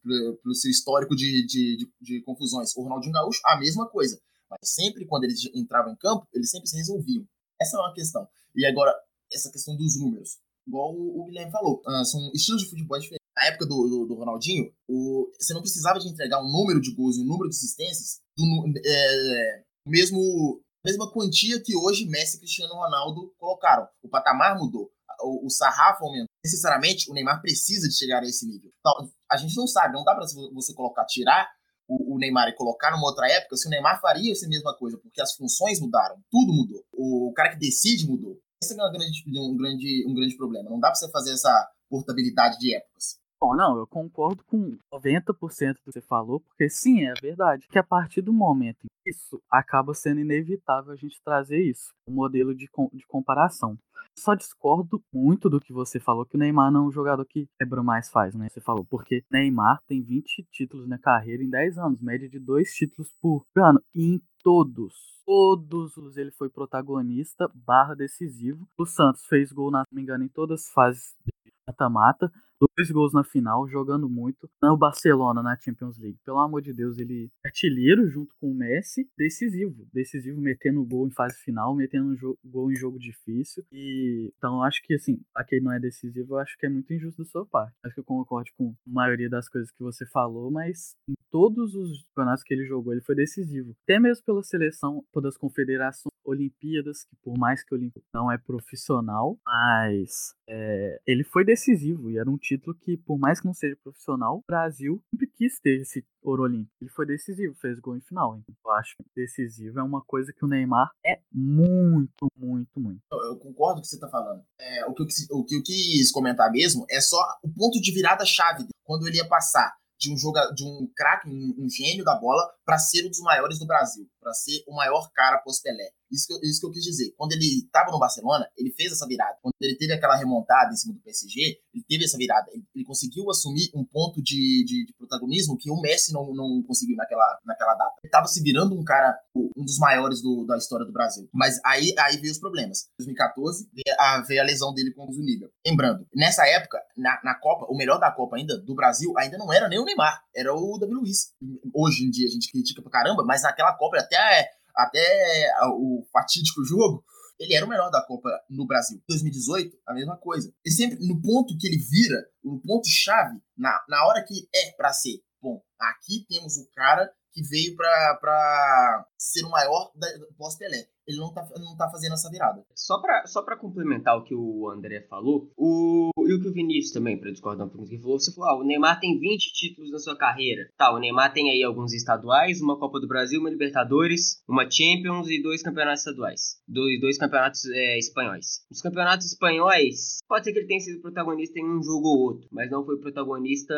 Speaker 2: pelo seu histórico de, de, de, de confusões. O Ronaldinho Gaúcho, a mesma coisa. Mas sempre quando eles entravam em campo, eles sempre se resolviam. Essa é uma questão. E agora, essa questão dos números. Igual o, Guilherme falou, uh, são estilos de futebol diferentes. Na época do, do, do Ronaldinho, o, você não precisava de entregar um número de gols e um número de assistências do é, mesmo mesma quantia que hoje Messi e Cristiano Ronaldo colocaram. O patamar mudou, o, o sarrafo aumentou. Necessariamente, o Neymar precisa de chegar a esse nível. Então, a gente não sabe, não dá para você colocar, tirar o, o, Neymar e colocar numa outra época se o Neymar faria essa mesma coisa, porque as funções mudaram, tudo mudou. O cara que decide mudou. Esse é um grande, um grande, um grande problema. Não dá para você fazer essa portabilidade de épocas.
Speaker 3: Bom, não, eu concordo com 90% do que você falou, porque sim, é verdade. Que a partir do momento isso, acaba sendo inevitável a gente trazer isso, um modelo de, de comparação. Só discordo muito do que você falou, que o Neymar não é um jogador que quebra mais faz, né? Você falou, porque Neymar tem 20 títulos na carreira em 10 anos, média de 2 títulos por ano. E em todos, todos ele foi protagonista barra decisivo. O Santos fez gol, não me engano, em todas as fases de mata-mata dois gols na final, jogando muito. No Barcelona na Champions League. Pelo amor de Deus, ele é artilheiro junto com o Messi, decisivo. Decisivo metendo gol em fase final, metendo gol em jogo difícil. E então acho que assim, aquele não é decisivo, eu acho que é muito injusto da sua parte. Acho que eu concordo com a maioria das coisas que você falou, mas em todos os campeonatos que ele jogou, ele foi decisivo. Até mesmo pela seleção, por das confederações Olimpíadas, que por mais que o Olimpíada não é profissional, mas é, ele foi decisivo e era um título que, por mais que não seja profissional, o Brasil sempre quis ter esse ouro olímpico. Ele foi decisivo, fez gol em final. Então eu acho que decisivo é uma coisa que o Neymar é muito, muito, muito.
Speaker 2: Eu, concordo com o que você está falando. É, o, que eu, o que eu quis comentar mesmo é só o ponto de virada-chave quando ele ia passar de um jogador, de um craque, um, um, gênio da bola, para ser um dos maiores do Brasil, para ser o maior cara pós-Pelé. Isso que, isso que eu quis dizer. Quando ele estava no Barcelona, ele fez essa virada. Quando ele teve aquela remontada em cima do PSG, ele teve essa virada. Ele, ele conseguiu assumir um ponto de, de, de, protagonismo que o Messi não, não conseguiu naquela, naquela data. Ele estava se virando um cara, um dos maiores do, da história do Brasil. Mas aí, aí veio os problemas. Em 2014, veio a, veio a lesão dele com o Zuniga. Lembrando, nessa época, na, na Copa, o melhor da Copa ainda, do Brasil, ainda não era nem o Neymar, era o Davi Luiz. Hoje em dia a gente critica pra caramba, mas naquela Copa até até o fatídico jogo, ele era o melhor da Copa no Brasil. 2018, a mesma coisa. E sempre no ponto que ele vira, no ponto chave, na, na hora que é para ser. Bom, aqui temos o cara que veio para ser o maior pós-Pelé ele não tá, não tá fazendo essa virada.
Speaker 1: Só pra, só pra complementar o que o André falou, o, e o que o Vinícius também, pra discordar um pouco do que falou, você falou, ah, o Neymar tem 20 títulos na sua carreira. Tá, o Neymar tem aí alguns estaduais, uma Copa do Brasil, uma Libertadores, uma Champions e dois campeonatos estaduais. Dois, dois campeonatos é, espanhóis. Os campeonatos espanhóis, pode ser que ele tenha sido protagonista em um jogo ou outro, mas não foi protagonista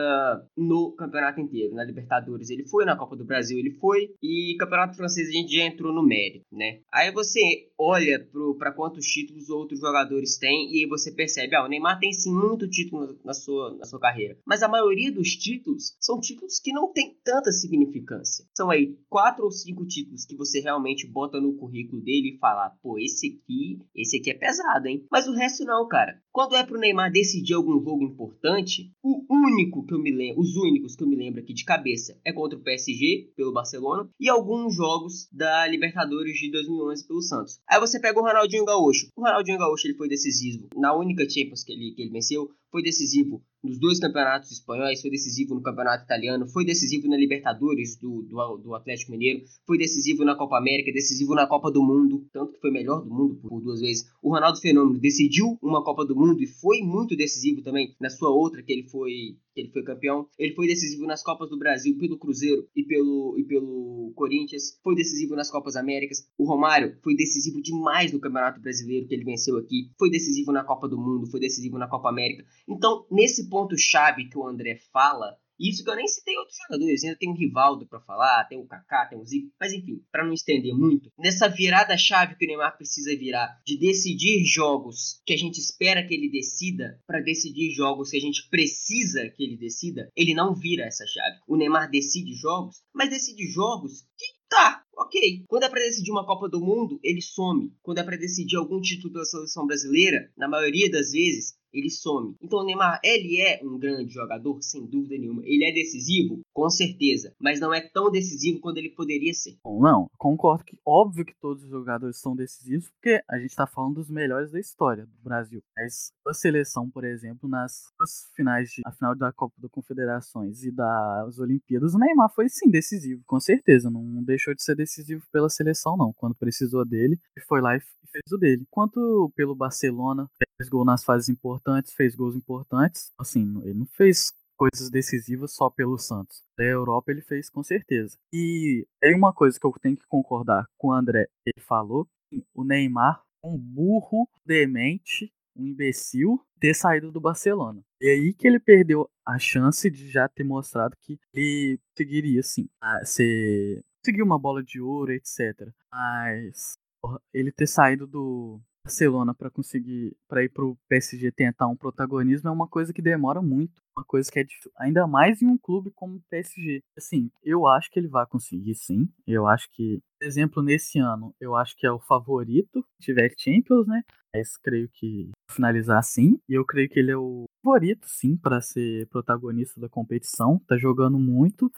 Speaker 1: no campeonato inteiro. Na Libertadores ele foi, na Copa do Brasil ele foi, e campeonato francês a gente já entrou no mérito, né? Aí você olha para quantos títulos outros jogadores têm e aí você percebe, ah, o Neymar tem sim muito título na sua, na sua carreira. Mas a maioria dos títulos são títulos que não tem tanta significância. São aí quatro ou cinco títulos que você realmente bota no currículo dele e fala, pô, esse aqui, esse aqui é pesado, hein? Mas o resto não, cara. Quando é pro Neymar decidir algum jogo importante, o único que eu me lembro, os únicos que eu me lembro aqui de cabeça é contra o PSG, pelo Barcelona, e alguns jogos da Libertadores de 2011 pelo Santos. Aí você pega o Ronaldinho Gaúcho. O Ronaldinho Gaúcho ele foi decisivo na única Champions que ele, que ele venceu, foi decisivo nos dois campeonatos espanhóis, foi decisivo no campeonato italiano, foi decisivo na Libertadores do, do, do, Atlético Mineiro, foi decisivo na Copa América, decisivo na Copa do Mundo, tanto que foi melhor do mundo por, duas vezes. O Ronaldo Fenômeno decidiu uma Copa do Mundo e foi muito decisivo também na sua outra, que ele foi que ele foi campeão. Ele foi decisivo nas Copas do Brasil pelo Cruzeiro e pelo, e pelo Corinthians. Foi decisivo nas Copas Américas. O Romário foi decisivo demais no Campeonato Brasileiro que ele venceu aqui. Foi decisivo na Copa do Mundo, foi decisivo na Copa América. Então, nesse ponto-chave que o André fala, isso que eu nem citei outros jogadores, ainda tem o Rivaldo para falar, tem o Kaká, tem o Zico, mas enfim, para não estender muito, nessa virada chave que o Neymar precisa virar de decidir jogos que a gente espera que ele decida para decidir jogos que a gente precisa que ele decida, ele não vira essa chave. O Neymar decide jogos, mas decide jogos que tá, ok. Quando é para decidir uma Copa do Mundo, ele some. Quando é para decidir algum título da seleção brasileira, na maioria das vezes, ele some. Então o Neymar, ele é um grande jogador, sem dúvida nenhuma. Ele é decisivo, com certeza, mas não é tão decisivo quanto ele poderia ser.
Speaker 3: Bom, não, concordo que óbvio que todos os jogadores são decisivos, porque a gente está falando dos melhores da história do Brasil. Mas a seleção, por exemplo, nas finais de a final da Copa das Confederações e das Olimpíadas, o Neymar foi sim decisivo, com certeza, não deixou de ser decisivo pela seleção não, quando precisou dele, foi lá e fez o dele. Quanto pelo Barcelona, fez gol nas fases importantes, fez gols importantes. Assim, ele não fez coisas decisivas só pelo Santos. Da Europa ele fez com certeza. E tem uma coisa que eu tenho que concordar com o André. Ele falou o Neymar, um burro demente, um imbecil, ter saído do Barcelona. E aí que ele perdeu a chance de já ter mostrado que ele seguiria, assim, ser seguir uma bola de ouro, etc. Mas ele ter saído do Barcelona para conseguir para ir pro PSG tentar um protagonismo é uma coisa que demora muito, uma coisa que é difícil, ainda mais em um clube como o PSG. Assim, eu acho que ele vai conseguir sim. Eu acho que, por exemplo, nesse ano, eu acho que é o favorito, tiver Champions, né? Mas creio que finalizar sim, e eu creio que ele é o favorito sim para ser protagonista da competição, tá jogando muito.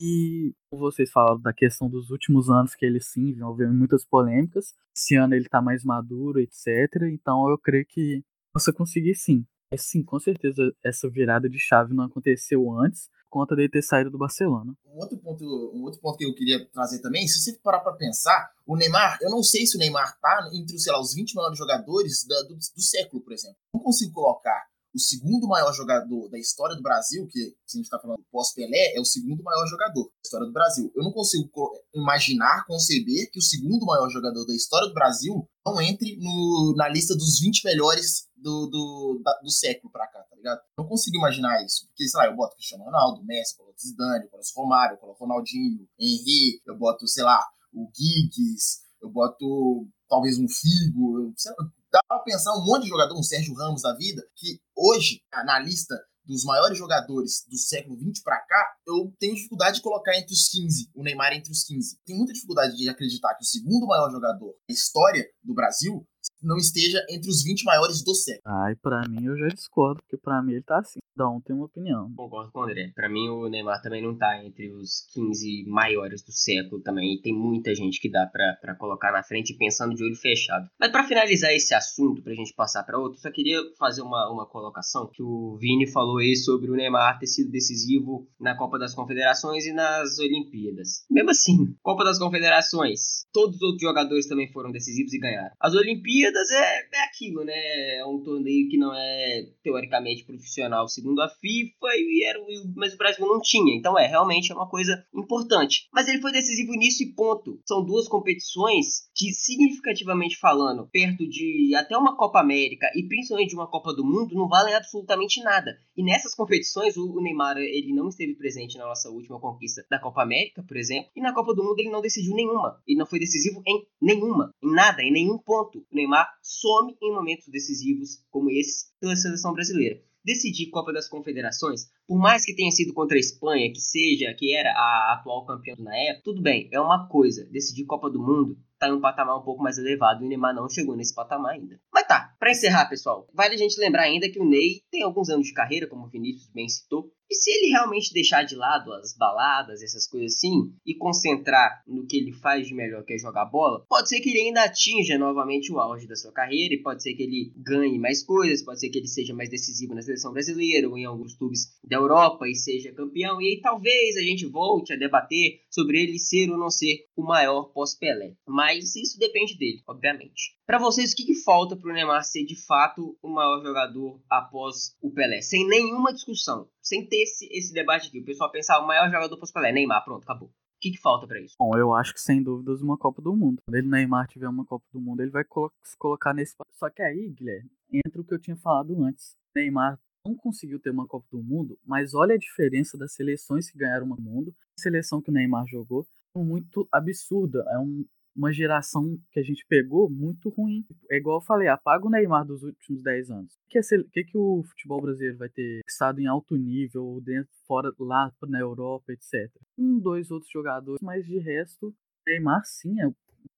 Speaker 3: E vocês falaram da questão dos últimos anos que ele sim envolveu em muitas polêmicas. Esse ano ele tá mais maduro, etc. Então eu creio que você conseguir sim. Sim, com certeza essa virada de chave não aconteceu antes, por conta dele ter saído do Barcelona.
Speaker 2: Um outro ponto, um outro ponto que eu queria trazer também, se você parar para pensar, o Neymar, eu não sei se o Neymar tá entre, sei lá, os 20 maiores jogadores do, do século, por exemplo. Não consigo colocar o segundo maior jogador da história do Brasil, que se a gente está falando pós-Pelé, é o segundo maior jogador da história do Brasil. Eu não consigo imaginar, conceber que o segundo maior jogador da história do Brasil não entre no, na lista dos 20 melhores do, do, da, do século para cá, tá ligado? Não consigo imaginar isso. Porque, sei lá, eu boto Cristiano Ronaldo, Messi, eu boto Zidane, eu boto Romário, eu boto Ronaldinho, Henry, eu boto, sei lá, o Giggs, eu boto talvez um Figo, sei lá, dá pra pensar um monte de jogador, um Sérgio Ramos da vida, que hoje, na lista dos maiores jogadores do século XX para cá, eu tenho dificuldade de colocar entre os 15, o Neymar entre os 15. Tenho muita dificuldade de acreditar que o segundo maior jogador da história do Brasil não esteja entre os 20 maiores do século.
Speaker 3: Ai, pra mim eu já discordo, porque pra mim ele tá assim. Cada um tem uma opinião.
Speaker 1: Concordo com o André. Pra mim o Neymar também não tá entre os 15 maiores do século também. E tem muita gente que dá pra, pra colocar na frente pensando de olho fechado. Mas para finalizar esse assunto, pra gente passar para outro, só queria fazer uma, uma colocação que o Vini falou aí sobre o Neymar ter sido decisivo na Copa das Confederações e nas Olimpíadas. Mesmo assim, Copa das Confederações, todos os outros jogadores também foram decisivos e ganharam. As Olimpíadas Olimpíadas é, é aquilo, né? É um torneio que não é teoricamente profissional segundo a FIFA, e era, mas o Brasil não tinha. Então é, realmente é uma coisa importante. Mas ele foi decisivo nisso e ponto. São duas competições que, significativamente falando, perto de até uma Copa América e principalmente de uma Copa do Mundo, não valem absolutamente nada. E nessas competições, o Neymar ele não esteve presente na nossa última conquista da Copa América, por exemplo, e na Copa do Mundo ele não decidiu nenhuma. Ele não foi decisivo em nenhuma, em nada, em nenhum ponto. O Neymar Some em momentos decisivos como esse pela seleção brasileira. Decidir Copa das Confederações, por mais que tenha sido contra a Espanha, que seja, que era a atual campeã na época, tudo bem, é uma coisa. Decidir Copa do Mundo tá em um patamar um pouco mais elevado e o Neymar não chegou nesse patamar ainda. Mas tá, para encerrar, pessoal, vale a gente lembrar ainda que o Ney tem alguns anos de carreira, como o Vinícius bem citou, E se ele realmente deixar de lado as baladas, essas coisas assim, e concentrar no que ele faz de melhor, que é jogar bola, pode ser que ele ainda atinja novamente o auge da sua carreira, e pode ser que ele ganhe mais coisas, pode ser que ele seja mais decisivo na seleção brasileira ou em alguns clubes da Europa e seja campeão, e aí talvez a gente volte a debater sobre ele ser ou não ser o maior pós-Pelé. Mas isso depende dele, obviamente. Para vocês, o que, que falta para o Neymar ser de fato o maior jogador após o Pelé? Sem nenhuma discussão, sem ter esse, esse debate aqui. O pessoal pensar o maior jogador pós-Pelé, Neymar, pronto, acabou. O que, que falta para isso?
Speaker 3: Bom, eu acho que sem dúvidas uma Copa do Mundo. Quando ele Neymar tiver uma Copa do Mundo, ele vai colo se colocar nesse. Só que aí, Guilherme, entra o que eu tinha falado antes. Neymar não conseguiu ter uma Copa do Mundo, mas olha a diferença das seleções que ganharam uma Mundo. A seleção que o Neymar jogou é muito absurda. É um, uma geração que a gente pegou muito ruim. É igual eu falei, apaga o Neymar dos últimos 10 anos. O que, é, que, que o futebol brasileiro vai ter estado em alto nível, dentro, fora, lá na Europa, etc. Um, dois outros jogadores, mas de resto, Neymar sim é o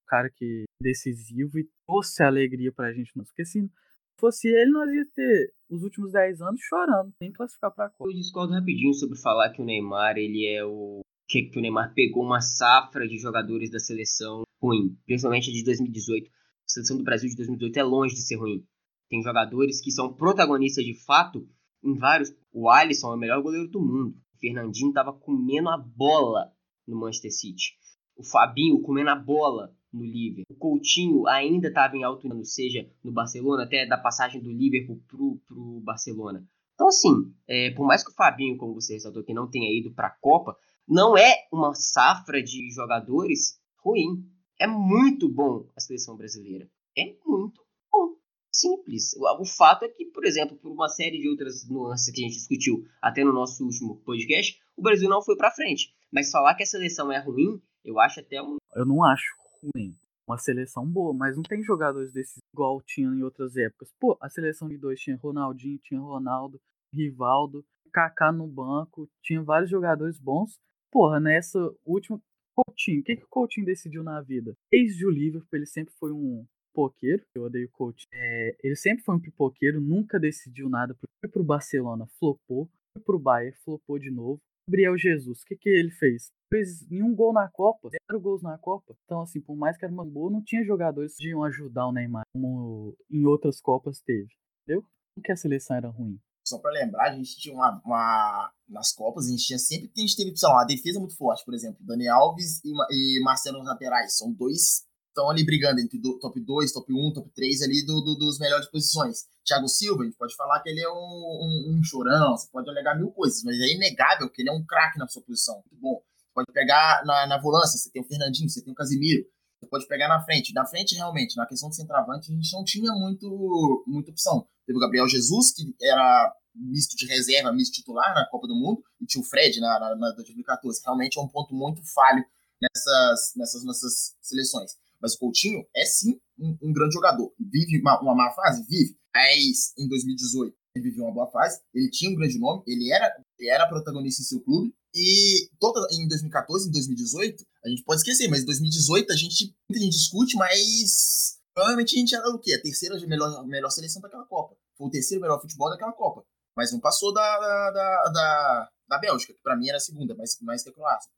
Speaker 3: cara que é decisivo e trouxe alegria pra gente. Porque se fosse ele, nós ia ter os últimos 10 anos chorando, nem classificar pra Copa.
Speaker 1: Eu discordo rapidinho sobre falar que o Neymar ele é o que, que o Neymar pegou uma safra de jogadores da seleção ruim, principalmente de 2018. A seleção do Brasil de 2018 é longe de ser ruim. Tem jogadores que são protagonistas de fato em vários. O Alisson é o melhor goleiro do mundo. O Fernandinho estava comendo a bola no Manchester City. O Fabinho comendo a bola no Liverpool. O Coutinho ainda estava em alto nível, seja no Barcelona, até da passagem do Liverpool pro, pro Barcelona. Então, assim, é, por mais que o Fabinho, como você ressaltou, que não tenha ido para a Copa, não é uma safra de jogadores ruim. É muito bom a seleção brasileira. É muito bom. Simples. O, o fato é que, por exemplo, por uma série de outras nuances que a gente discutiu até no nosso último podcast, o Brasil não foi para frente. Mas falar que a seleção é ruim, eu acho até um.
Speaker 3: Eu não acho ruim. Uma seleção boa, mas não tem jogadores desses igual tinha em outras épocas. Pô, a seleção de dois tinha Ronaldinho, tinha Ronaldo, Rivaldo, Kaká no banco, tinha vários jogadores bons porra, nessa última. Coutinho, o que, que o Coutinho decidiu na vida? Desde o Liverpool, ele sempre foi um pipoqueiro. Eu odeio o Coutinho. É, ele sempre foi um pipoqueiro, nunca decidiu nada. Foi pro Barcelona, flopou. Foi pro Bayern, flopou de novo. Gabriel Jesus, o que, que ele fez? Fez nenhum gol na Copa, zero gols na Copa. Então, assim, por mais que era uma boa, não tinha jogadores que iam ajudar o Neymar, como em outras Copas teve. Entendeu? Não que a seleção era ruim
Speaker 2: só para lembrar, a gente tinha uma, uma, Nas Copas, a gente tinha sempre. A gente teve, sei lá, uma defesa muito forte, por exemplo. Dani Alves e, e Marcelo nos laterais. São dois. Estão ali brigando entre do, top 2, top 1, top 3 ali do, do, dos melhores posições. Thiago Silva, a gente pode falar que ele é um, um, um chorão, você pode alegar mil coisas, mas é inegável que ele é um craque na sua posição. Muito bom. Você pode pegar na, na volância, você tem o Fernandinho, você tem o Casimiro. Você pode pegar na frente. Na frente, realmente, na questão do centroavante, a gente não tinha muito, muita opção. Teve o Gabriel Jesus, que era misto de reserva, misto titular na Copa do Mundo, e tinha o Fred na, na, na 2014. Realmente é um ponto muito falho nessas, nessas nossas seleções. Mas o Coutinho é sim um, um grande jogador. Vive uma, uma má fase? Vive. Mas em 2018 ele viveu uma boa fase, ele tinha um grande nome, ele era, ele era protagonista em seu clube. E toda, em 2014, em 2018, a gente pode esquecer, mas em 2018 a gente, a gente discute, mas provavelmente a gente era o quê? A terceira melhor, melhor seleção daquela Copa. Foi o terceiro melhor futebol daquela Copa mas não passou da, da, da, da Bélgica, que para mim era a segunda, mais, mais que a Croácia.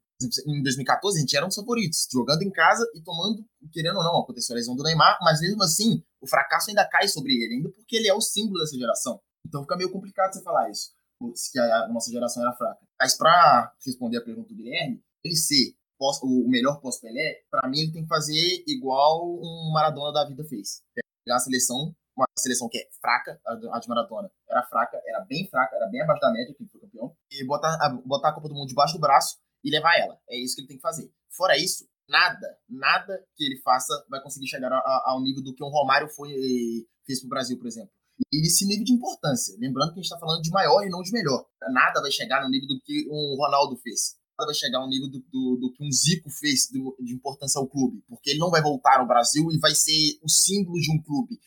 Speaker 2: Em 2014, a gente era um favoritos, jogando em casa e tomando, querendo ou não, aconteceu a lesão do Neymar, mas mesmo assim, o fracasso ainda cai sobre ele, ainda porque ele é o símbolo dessa geração. Então fica meio complicado você falar isso, que a nossa geração era fraca. Mas para responder a pergunta do Guilherme, ele ser pós, o melhor pós-Pelé, para mim ele tem que fazer igual um Maradona da vida fez. Pegar a seleção uma seleção que é fraca, a de Maratona era fraca, era bem fraca, era bem abaixo da média, que foi campeão, e botar a, botar a Copa do Mundo debaixo do braço e levar ela. É isso que ele tem que fazer. Fora isso, nada, nada que ele faça vai conseguir chegar ao nível do que um Romário foi, fez pro Brasil, por exemplo. E esse nível de importância, lembrando que a gente está falando de maior e não de melhor. Nada vai chegar no nível do que um Ronaldo fez vai chegar ao nível do, do, do que um Zico fez de, de, importância ao clube, porque ele não vai voltar ao Brasil e vai ser o símbolo de um clube.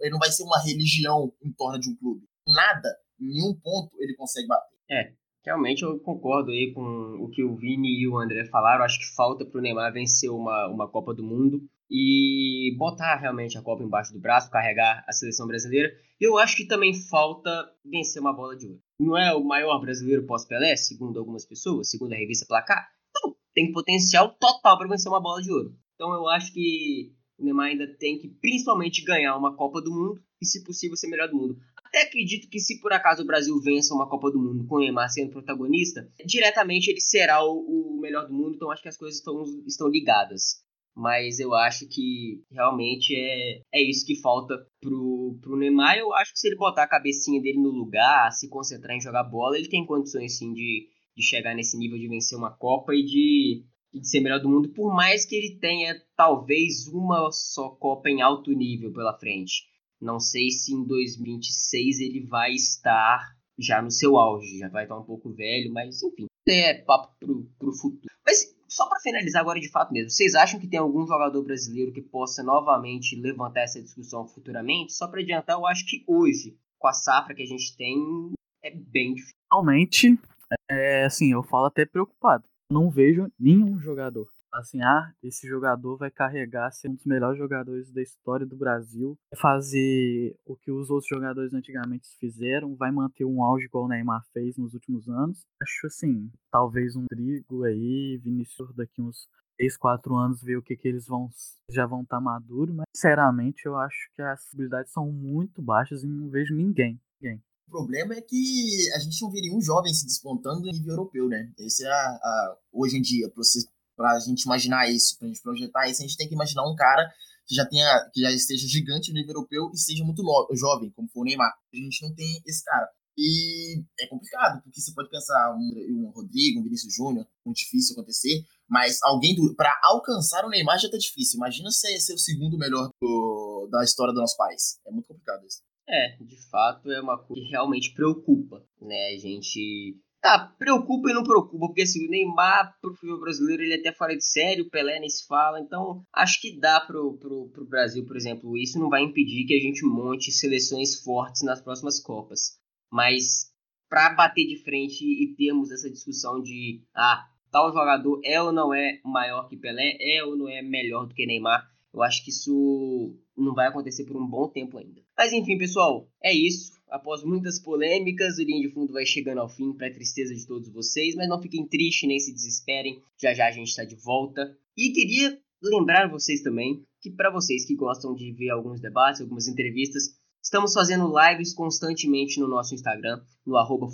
Speaker 2: ele não vai ser uma religião em torno de um clube. Nada, em nenhum ponto ele consegue bater.
Speaker 1: É, realmente eu concordo aí com o que o Vini e o André falaram. Acho que falta para o Neymar vencer uma, uma Copa do Mundo e botar realmente a Copa embaixo do braço, carregar a seleção brasileira. Eu acho que também falta vencer uma bola de ouro. Não é o maior brasileiro pós-Pelé, segundo algumas pessoas, segundo a revista Placar. Então, tem potencial total para vencer uma bola de ouro. Então, eu acho que o Neymar ainda tem que, principalmente, ganhar uma Copa do Mundo e, se possível, ser melhor do mundo. Até acredito que, se por acaso o Brasil vença uma Copa do Mundo com o Neymar sendo protagonista, diretamente ele será o, o melhor do mundo. Então, acho que as coisas estão, estão ligadas mas eu acho que realmente é, é isso que falta pro, pro Neymar. Eu acho que se ele botar a cabecinha dele no lugar, se concentrar em jogar bola, ele tem condições sim de, de chegar nesse nível de vencer uma Copa e de, de ser melhor do mundo, por mais que ele tenha talvez uma só Copa em alto nível pela frente. Não sei se em 2026 ele vai estar já no seu auge, já vai estar um pouco velho, mas enfim, é papo pro, pro futuro. Mas só para finalizar agora de fato mesmo, vocês acham que tem algum jogador brasileiro que possa novamente levantar essa discussão futuramente? Só para adiantar, eu acho que hoje, com a safra que a gente tem, é bem difícil.
Speaker 3: Realmente, é, assim, eu falo até preocupado. Não vejo nenhum jogador assim, ah, esse jogador vai carregar ser um dos melhores jogadores da história do Brasil, fazer o que os outros jogadores antigamente fizeram, vai manter um auge igual o Neymar fez nos últimos anos. Acho assim, talvez um Trigo aí, Vinícius daqui uns 3, 4 anos ver o que, que eles vão já vão estar tá maduros, mas sinceramente eu acho que as possibilidades são muito baixas e não vejo ninguém, ninguém.
Speaker 2: O problema é que a gente não vê nenhum jovem se despontando no nível europeu, né? Esse é a, a hoje em dia, para você para a gente imaginar isso, para a gente projetar isso, a gente tem que imaginar um cara que já tenha, que já esteja gigante no nível europeu e seja muito jovem, como foi o Neymar. A gente não tem esse cara. E é complicado, porque você pode pensar um, um Rodrigo, um Vinícius Júnior, muito difícil acontecer, mas alguém para alcançar o Neymar já tá difícil. Imagina ser, ser o segundo melhor do, da história do nosso país. É muito complicado isso.
Speaker 1: É, de fato é uma coisa que realmente preocupa, né? A gente Tá, preocupa e não preocupa, porque assim, o Neymar pro futebol brasileiro ele é até fora de série, o Pelé nem se fala, então acho que dá pro, pro, pro Brasil, por exemplo, isso não vai impedir que a gente monte seleções fortes nas próximas Copas. Mas para bater de frente e termos essa discussão de ah, tal jogador é ou não é maior que Pelé, é ou não é melhor do que Neymar, eu acho que isso não vai acontecer por um bom tempo ainda. Mas enfim, pessoal, é isso. Após muitas polêmicas, o Linha de Fundo vai chegando ao fim, para tristeza de todos vocês, mas não fiquem tristes nem se desesperem, já já a gente está de volta. E queria lembrar vocês também que, para vocês que gostam de ver alguns debates, algumas entrevistas, estamos fazendo lives constantemente no nosso Instagram, no arroba.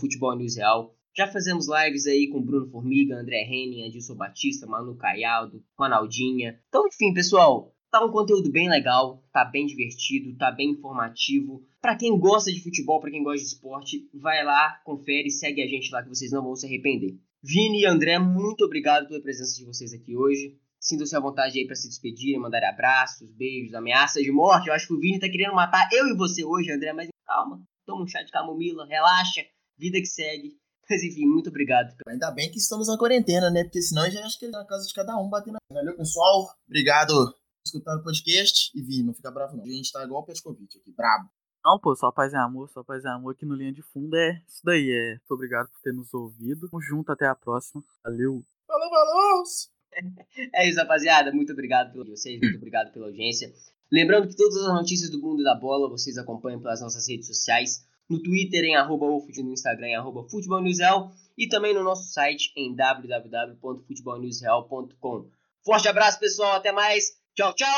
Speaker 1: Já fazemos lives aí com Bruno Formiga, André Henning, Adilson Batista, Manu Caialdo, Ronaldinha. Então, enfim, pessoal, Tá um conteúdo bem legal, tá bem divertido, tá bem informativo. Para quem gosta de futebol, para quem gosta de esporte, vai lá, confere, segue a gente lá que vocês não vão se arrepender. Vini e André, muito obrigado pela presença de vocês aqui hoje. Sintam-se à vontade aí para se despedirem, mandar abraços, beijos, ameaças de morte. Eu acho que o Vini tá querendo matar eu e você hoje, André, mas calma. Toma um chá de camomila, relaxa, vida que segue. Mas enfim, muito obrigado.
Speaker 2: Ainda bem que estamos na quarentena, né? Porque senão já acho que ele é na casa de cada um batendo. Valeu, pessoal. Obrigado escutar o podcast e vir, não fica bravo não. A gente tá igual o Pescovitch aqui, brabo.
Speaker 3: Não, pô, só paz e amor, só paz e amor aqui no Linha de Fundo é isso daí. É. Muito obrigado por ter nos ouvido. Tamo junto, até a próxima. Valeu.
Speaker 2: Falou, falou!
Speaker 1: É isso, rapaziada. Muito obrigado por vocês, muito obrigado pela audiência. Lembrando que todas as notícias do mundo da bola vocês acompanham pelas nossas redes sociais. No Twitter em arroba no Instagram em arroba futebolnewsreal e também no nosso site em www.futebolnewsreal.com. Forte abraço, pessoal. Até mais. Tchau, tchau!